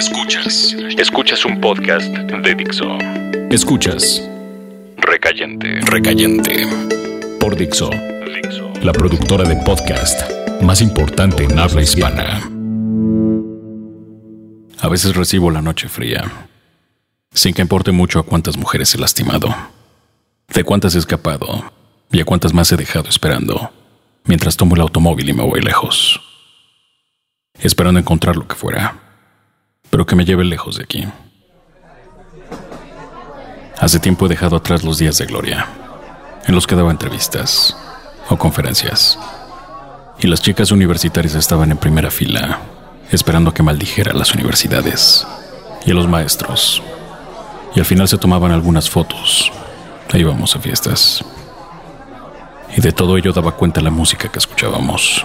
Escuchas. Escuchas un podcast de Dixo. Escuchas. Recayente. Recayente. Por Dixo. Dixo. La productora de podcast más importante en habla hispana. A veces recibo la noche fría. Sin que importe mucho a cuántas mujeres he lastimado. De cuántas he escapado. Y a cuántas más he dejado esperando. Mientras tomo el automóvil y me voy lejos. Esperando encontrar lo que fuera pero que me lleve lejos de aquí. Hace tiempo he dejado atrás los días de gloria, en los que daba entrevistas o conferencias, y las chicas universitarias estaban en primera fila, esperando que maldijera a las universidades y a los maestros, y al final se tomaban algunas fotos e íbamos a fiestas. Y de todo ello daba cuenta la música que escuchábamos.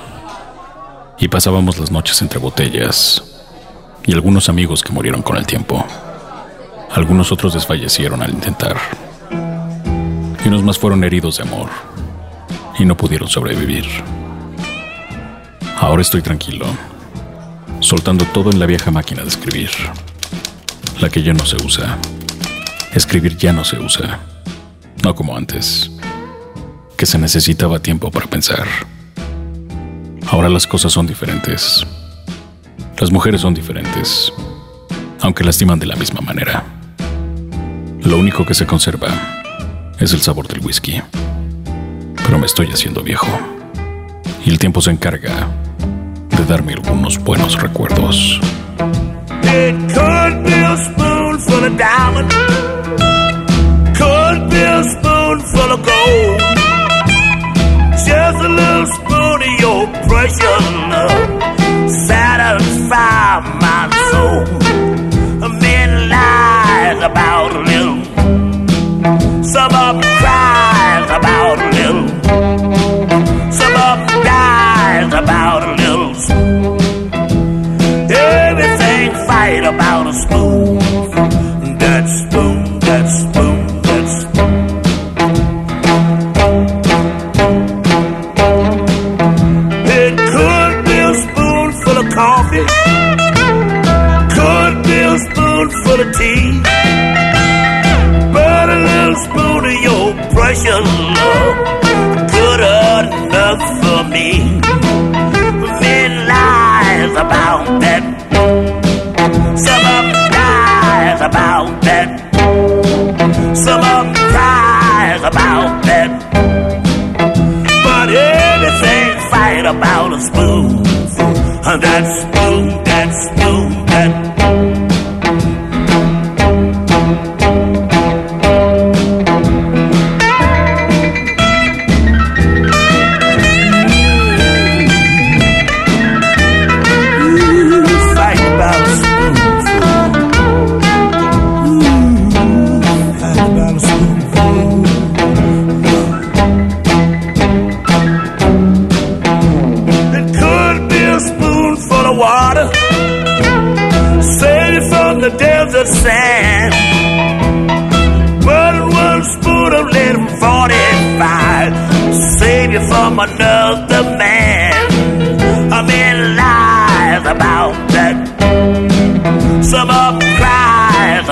Y pasábamos las noches entre botellas, y algunos amigos que murieron con el tiempo. Algunos otros desfallecieron al intentar. Y unos más fueron heridos de amor y no pudieron sobrevivir. Ahora estoy tranquilo, soltando todo en la vieja máquina de escribir, la que ya no se usa. Escribir ya no se usa, no como antes, que se necesitaba tiempo para pensar. Ahora las cosas son diferentes. Las mujeres son diferentes, aunque lastiman de la misma manera. Lo único que se conserva es el sabor del whisky. Pero me estoy haciendo viejo. Y el tiempo se encarga de darme algunos buenos recuerdos. It could be a of diamond. Could be a of gold. Just a little spoon of your precious. Satisfy my soul. Men lies about a little, some of them cries about a little, some of them dies about a little. Everything fight about a spoon, spoonful of tea. But a little spoon of your precious love. Good enough for me. Men lies about that. Some of them about that. Some of cries about that. But everything fight about a spoon. That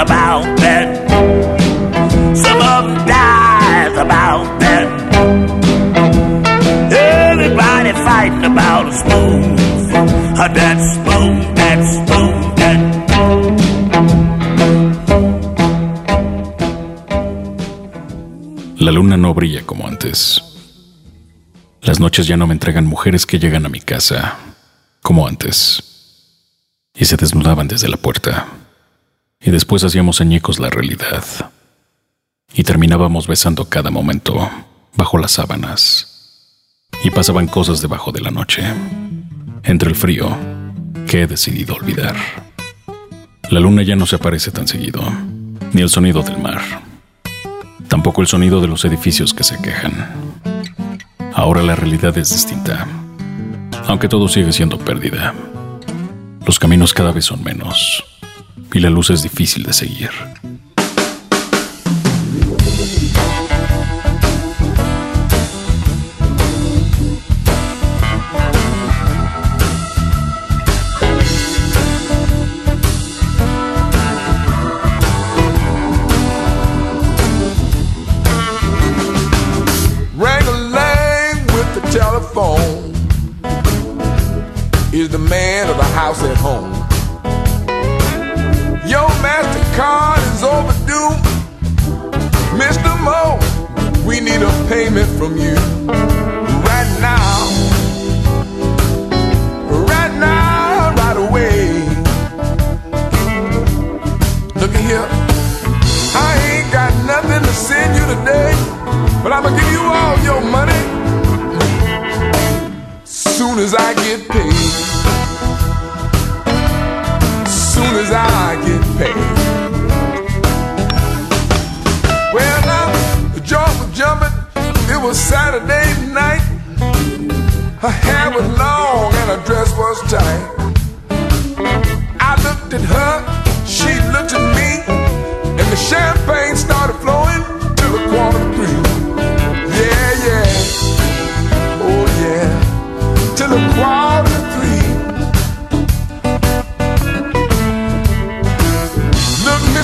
about that. Some of them dies about that. Everybody fighting about a spoon. That spoon, that spoon, that. La luna no brilla como antes. Las noches ya no me entregan mujeres que llegan a mi casa, como antes. Y se desnudaban desde la puerta. Y después hacíamos añicos la realidad. Y terminábamos besando cada momento, bajo las sábanas y pasaban cosas debajo de la noche, entre el frío que he decidido olvidar. La luna ya no se aparece tan seguido, ni el sonido del mar, tampoco el sonido de los edificios que se quejan. Ahora la realidad es distinta, aunque todo sigue siendo pérdida. Los caminos cada vez son menos, y la luz es difícil de seguir. telephone is the man of the house at home.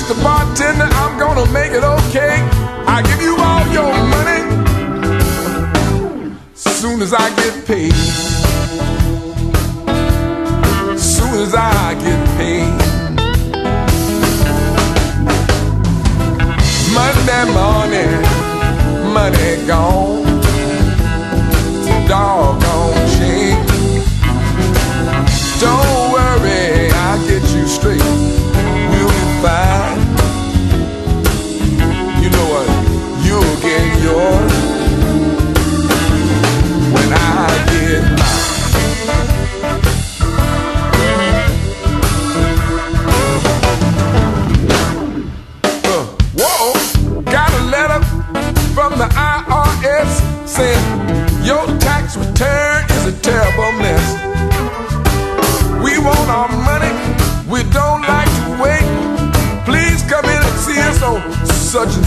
Mr. Bartender, I'm gonna make it okay. I give you all your money soon as I get paid. Soon as I get paid. Monday morning, money gone. Doggone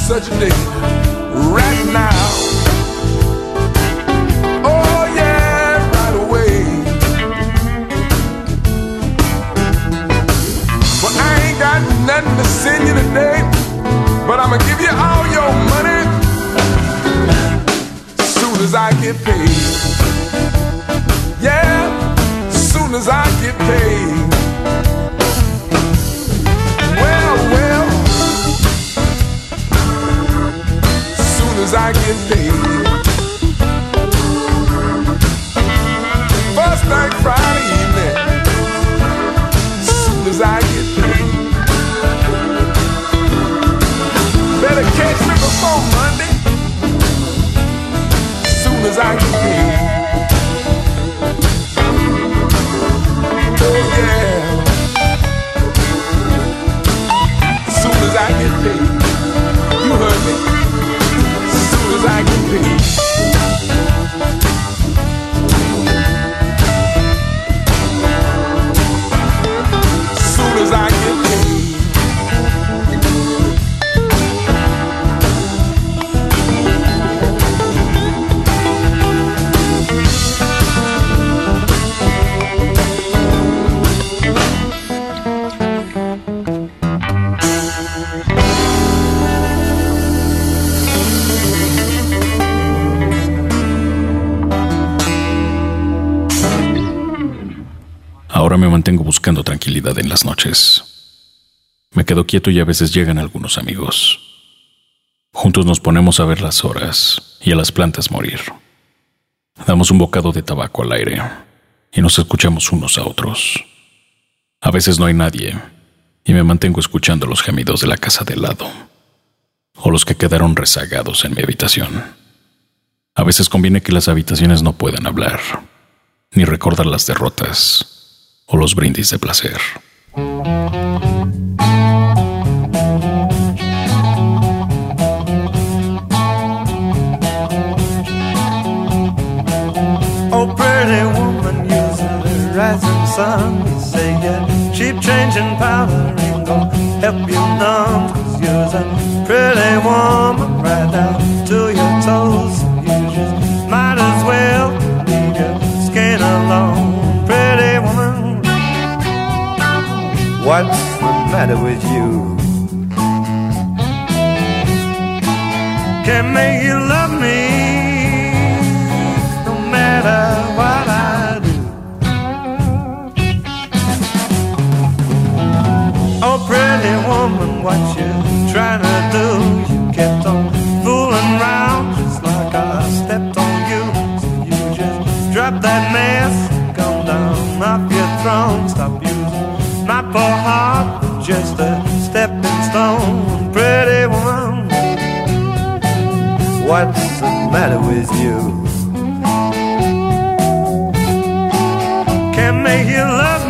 such a day. Right now. Oh yeah, right away. Well, I ain't got nothing to send you today, but I'ma give you all your money soon as I get paid. Yeah, soon as I get paid. As I get paid. First night Friday evening, soon as I get paid. Better catch me before Monday, soon as I get paid. Oh yeah, soon as I get paid. You heard me. As Ahora me mantengo buscando tranquilidad en las noches. Me quedo quieto y a veces llegan algunos amigos. Juntos nos ponemos a ver las horas y a las plantas morir. Damos un bocado de tabaco al aire y nos escuchamos unos a otros. A veces no hay nadie y me mantengo escuchando los gemidos de la casa de lado o los que quedaron rezagados en mi habitación. A veces conviene que las habitaciones no puedan hablar ni recordar las derrotas o los brindis de placer. Oh, pretty woman, using the rising sun. You say yeah, cheap changing powder ain't gonna help you none. Cause you're a pretty woman right down to your toes. You just might as well leave your skin alone. What's the matter with you? Can't make you love me no matter what I do. Oh, pretty woman, what you trying to do? What's the matter with you? Can't make you love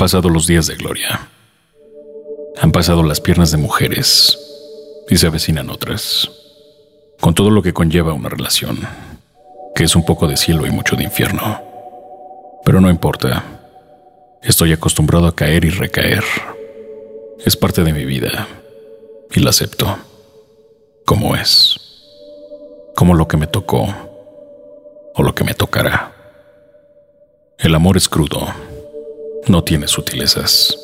pasado los días de gloria. Han pasado las piernas de mujeres y se avecinan otras, con todo lo que conlleva una relación, que es un poco de cielo y mucho de infierno. Pero no importa, estoy acostumbrado a caer y recaer. Es parte de mi vida y la acepto, como es, como lo que me tocó o lo que me tocará. El amor es crudo no tiene sutilezas.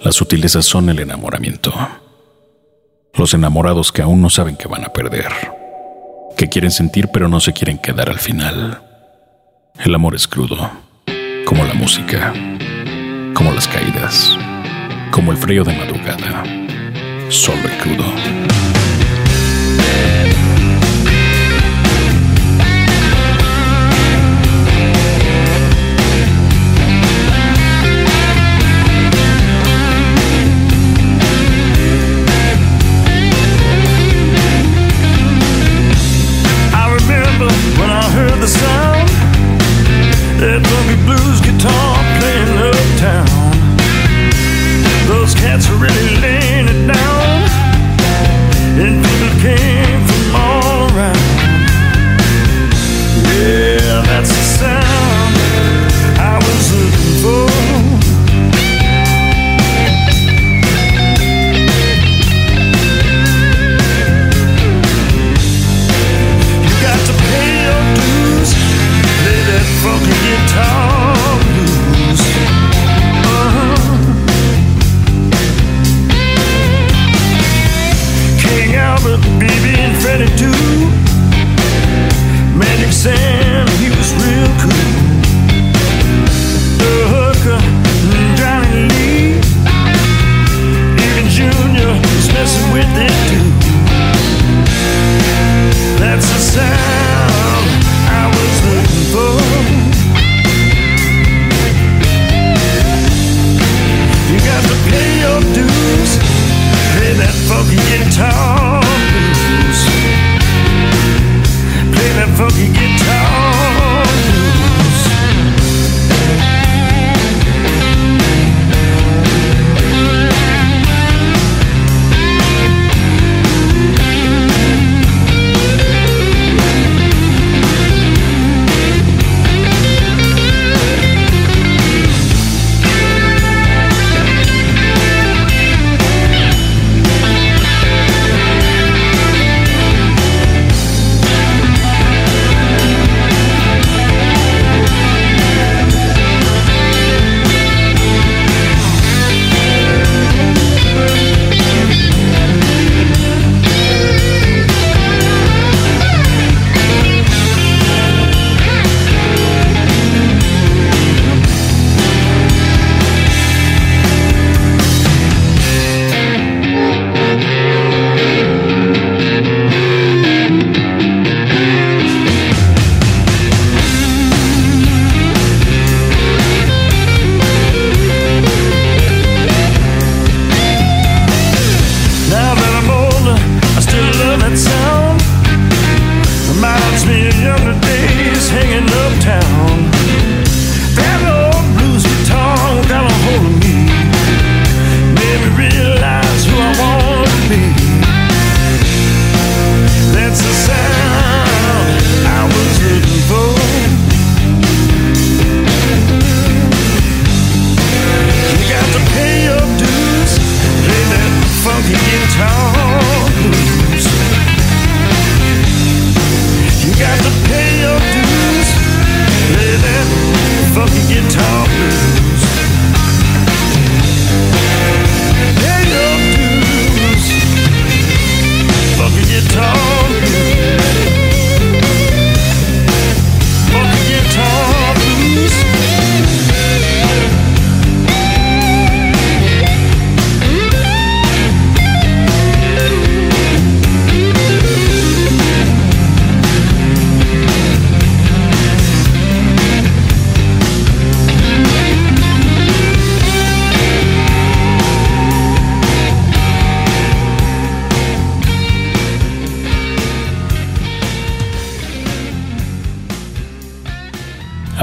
Las sutilezas son el enamoramiento. Los enamorados que aún no saben que van a perder, que quieren sentir pero no se quieren quedar al final. El amor es crudo, como la música, como las caídas, como el frío de madrugada, solo y crudo.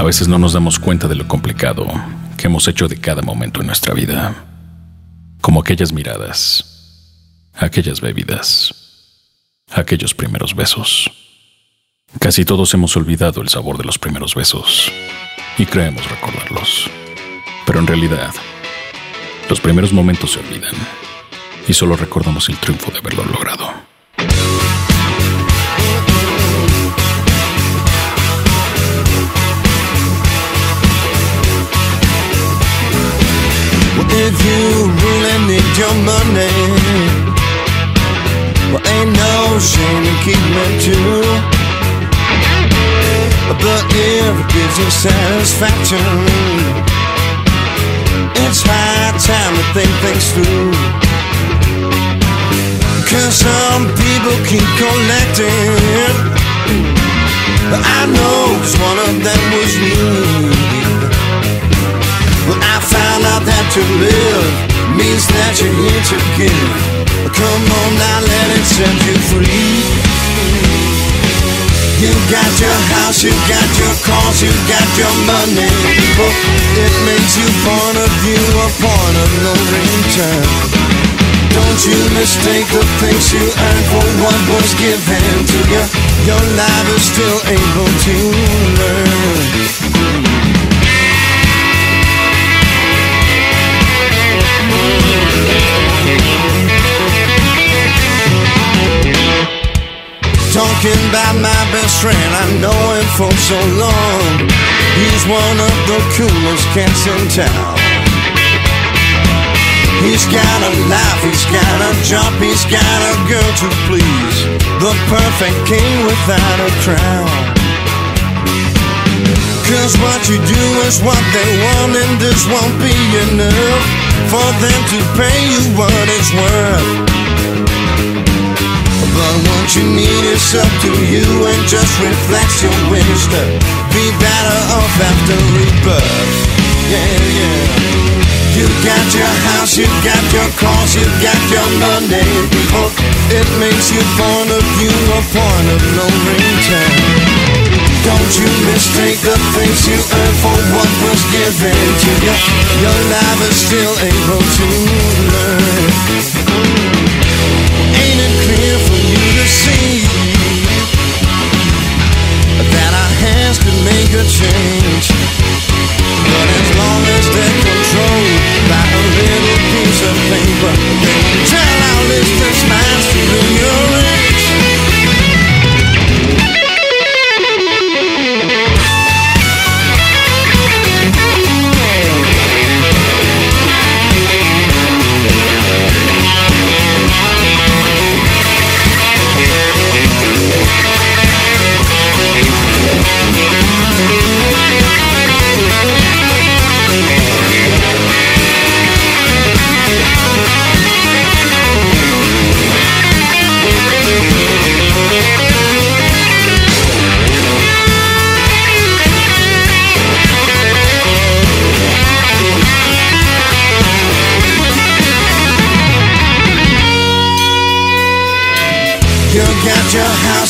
Veces no nos damos cuenta de lo complicado que hemos hecho de cada momento en nuestra vida, como aquellas miradas, aquellas bebidas, aquellos primeros besos. Casi todos hemos olvidado el sabor de los primeros besos y creemos recordarlos. Pero en realidad, los primeros momentos se olvidan y solo recordamos el triunfo de haberlo logrado. If you really need your money, well, ain't no shame in keeping it too. But if it gives you satisfaction, it's high time to think things through. Cause some people keep collecting. But I know one of them was me. Out that to live means that you're here to give. Come on now, let it set you free. You got your house, you got your cars, you got your money. But it makes you point of view, a point of no return. Don't you mistake the things you earn for what was given to you. Your life is still able to learn. Talking about my best friend, I know him for so long. He's one of the coolest cats in town. He's got a life, he's got a job, he's got a girl to please. The perfect king without a crown. Cause what you do is what they want, and this won't be enough for them to pay you what it's worth. But what you need is up to you and just reflects your wisdom be better off after rebirth. Yeah, yeah. You got your house, you got your cars, you got your money. People, it makes you point of view a point of no return. Don't you mistake the things you earn for what was given to you. Your life is still able to learn. Ain't it clear for you to see that our hands could make a change? But as long as they're controlled by a little piece of paper, they will tell our listeners minds to your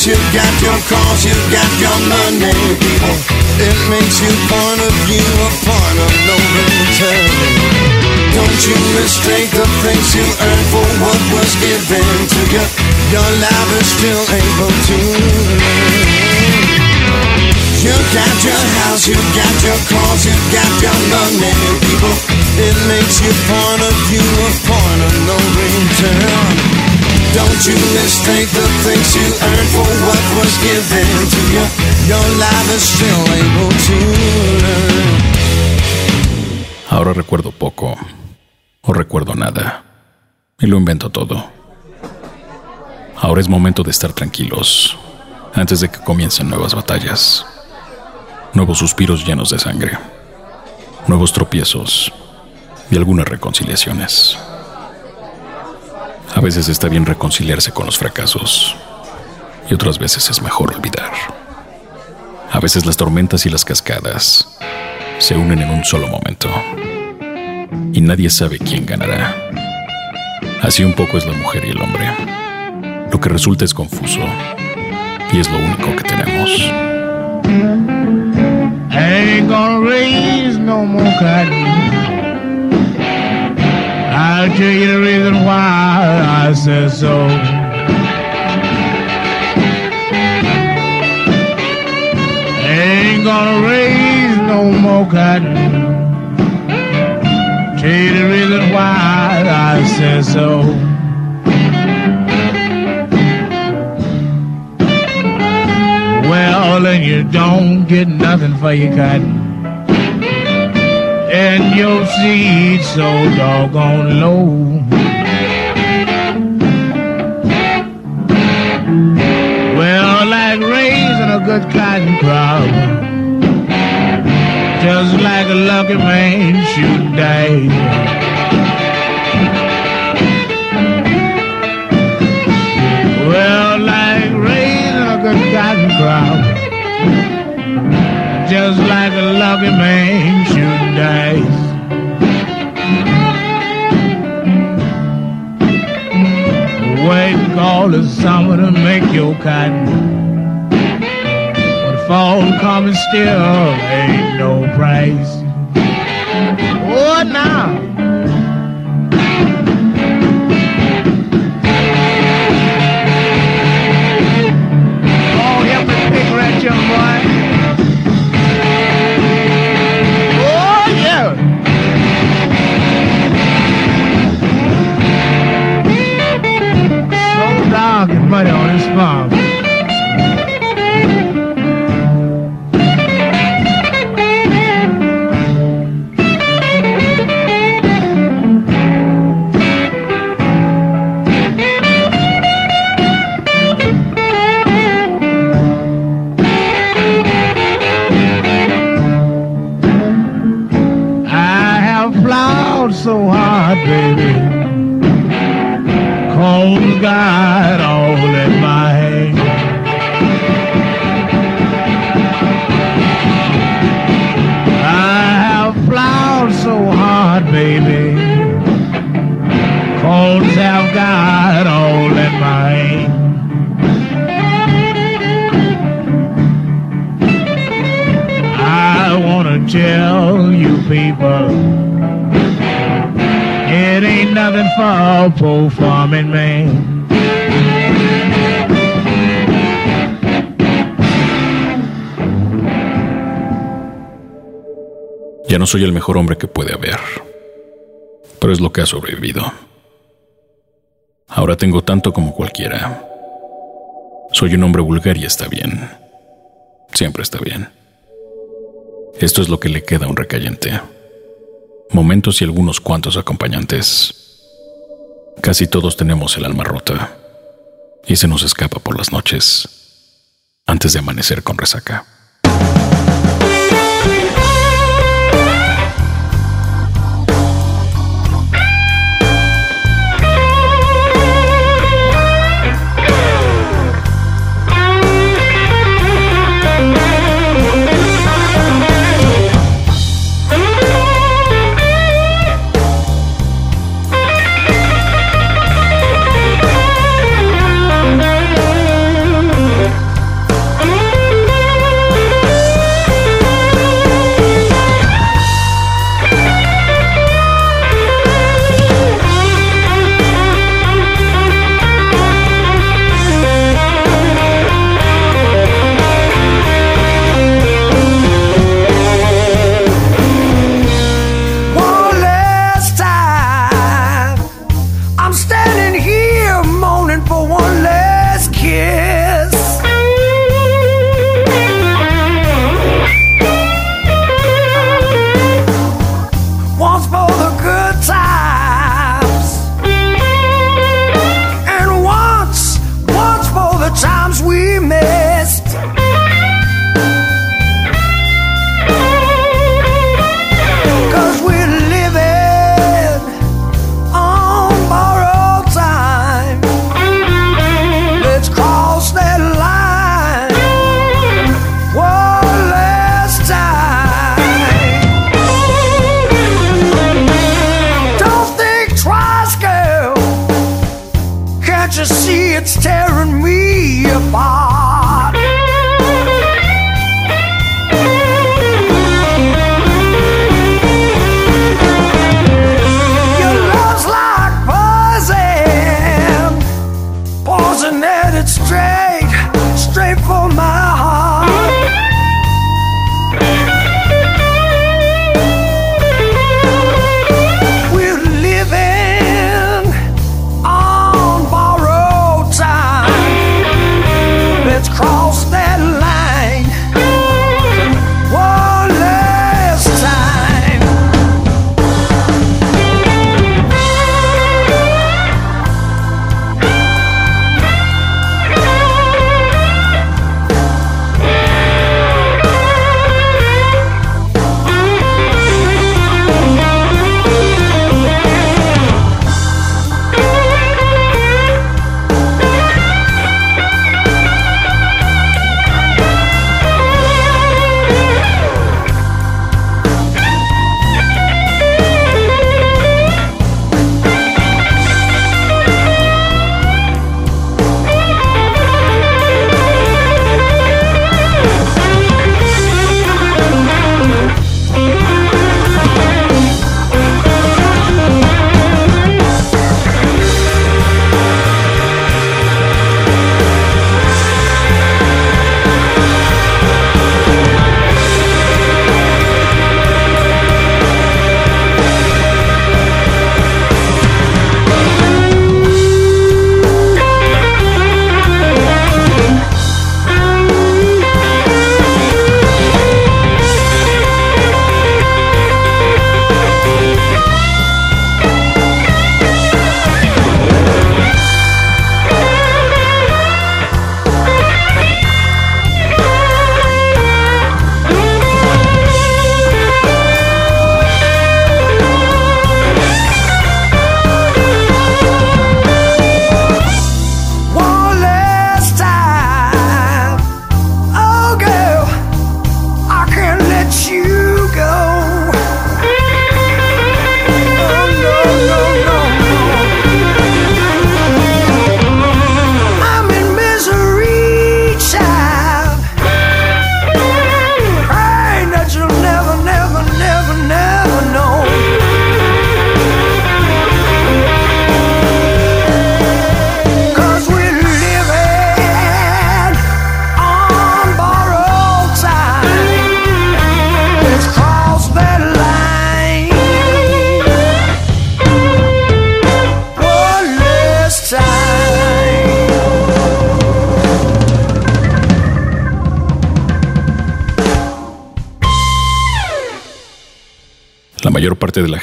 you got your cars, you got your money, people. It makes you point of view, a point of no return. Don't you mistake the things you earn for what was given to you. Your life is still able to. You got your house, you got your cars, you got your money, people. It makes you point of view, a point of no return. Ahora recuerdo poco o recuerdo nada y lo invento todo. Ahora es momento de estar tranquilos antes de que comiencen nuevas batallas, nuevos suspiros llenos de sangre, nuevos tropiezos y algunas reconciliaciones. A veces está bien reconciliarse con los fracasos y otras veces es mejor olvidar. A veces las tormentas y las cascadas se unen en un solo momento y nadie sabe quién ganará. Así un poco es la mujer y el hombre. Lo que resulta es confuso y es lo único que tenemos. I'll tell you the reason why I said so. Ain't gonna raise no more cotton. Tell you the reason why I said so. Well, and you don't get nothing for your cotton. And your seed so doggone low. Well, like raising a good cotton crop. Just like a lucky man should die. Well, like raising a good cotton crop. Just like a lucky man all the summer to make your cotton. But fall coming still ain't no price. Cold got all in my hand. I have plowed so hard, baby. Colds have got all in my hand. I wanna tell you people, it ain't nothing for poor Ya no soy el mejor hombre que puede haber, pero es lo que ha sobrevivido. Ahora tengo tanto como cualquiera. Soy un hombre vulgar y está bien. Siempre está bien. Esto es lo que le queda a un recayente. Momentos y algunos cuantos acompañantes. Casi todos tenemos el alma rota y se nos escapa por las noches antes de amanecer con resaca.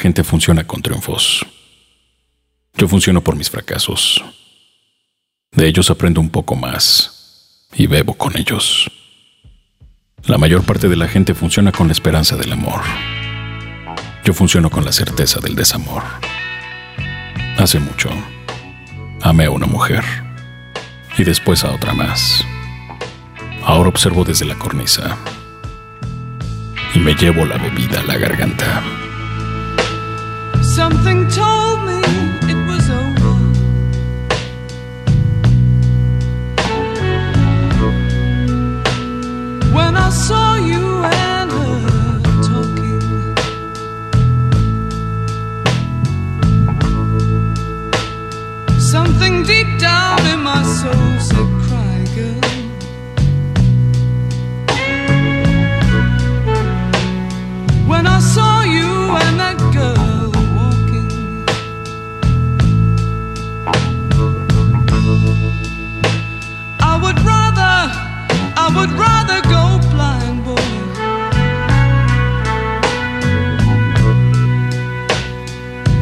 Gente funciona con triunfos. Yo funciono por mis fracasos. De ellos aprendo un poco más y bebo con ellos. La mayor parte de la gente funciona con la esperanza del amor. Yo funciono con la certeza del desamor. Hace mucho, amé a una mujer y después a otra más. Ahora observo desde la cornisa y me llevo la bebida a la garganta. Something told me it was over. When I saw you and her talking, something deep down in my soul said, Cry, girl. When I saw would rather go blind, boy,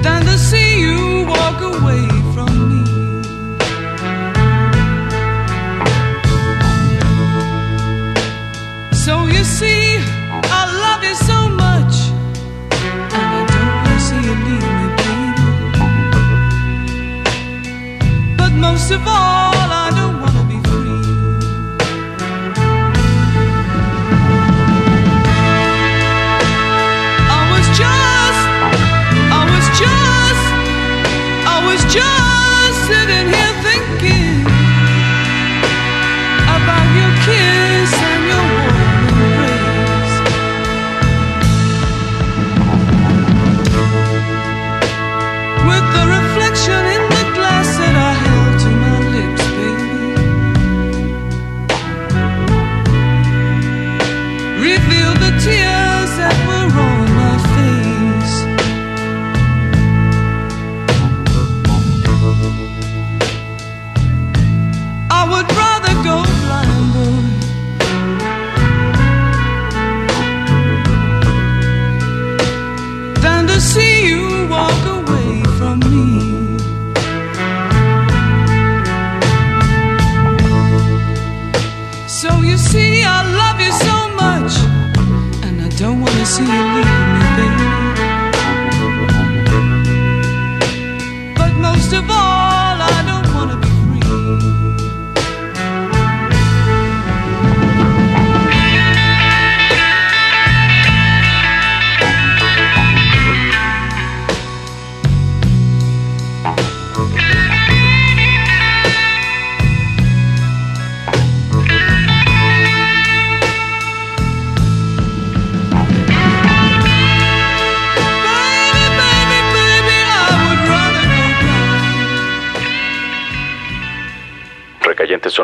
than to see you walk away from me. So you see, I love you so much, and I don't want to see you leave me, baby. But most of all, I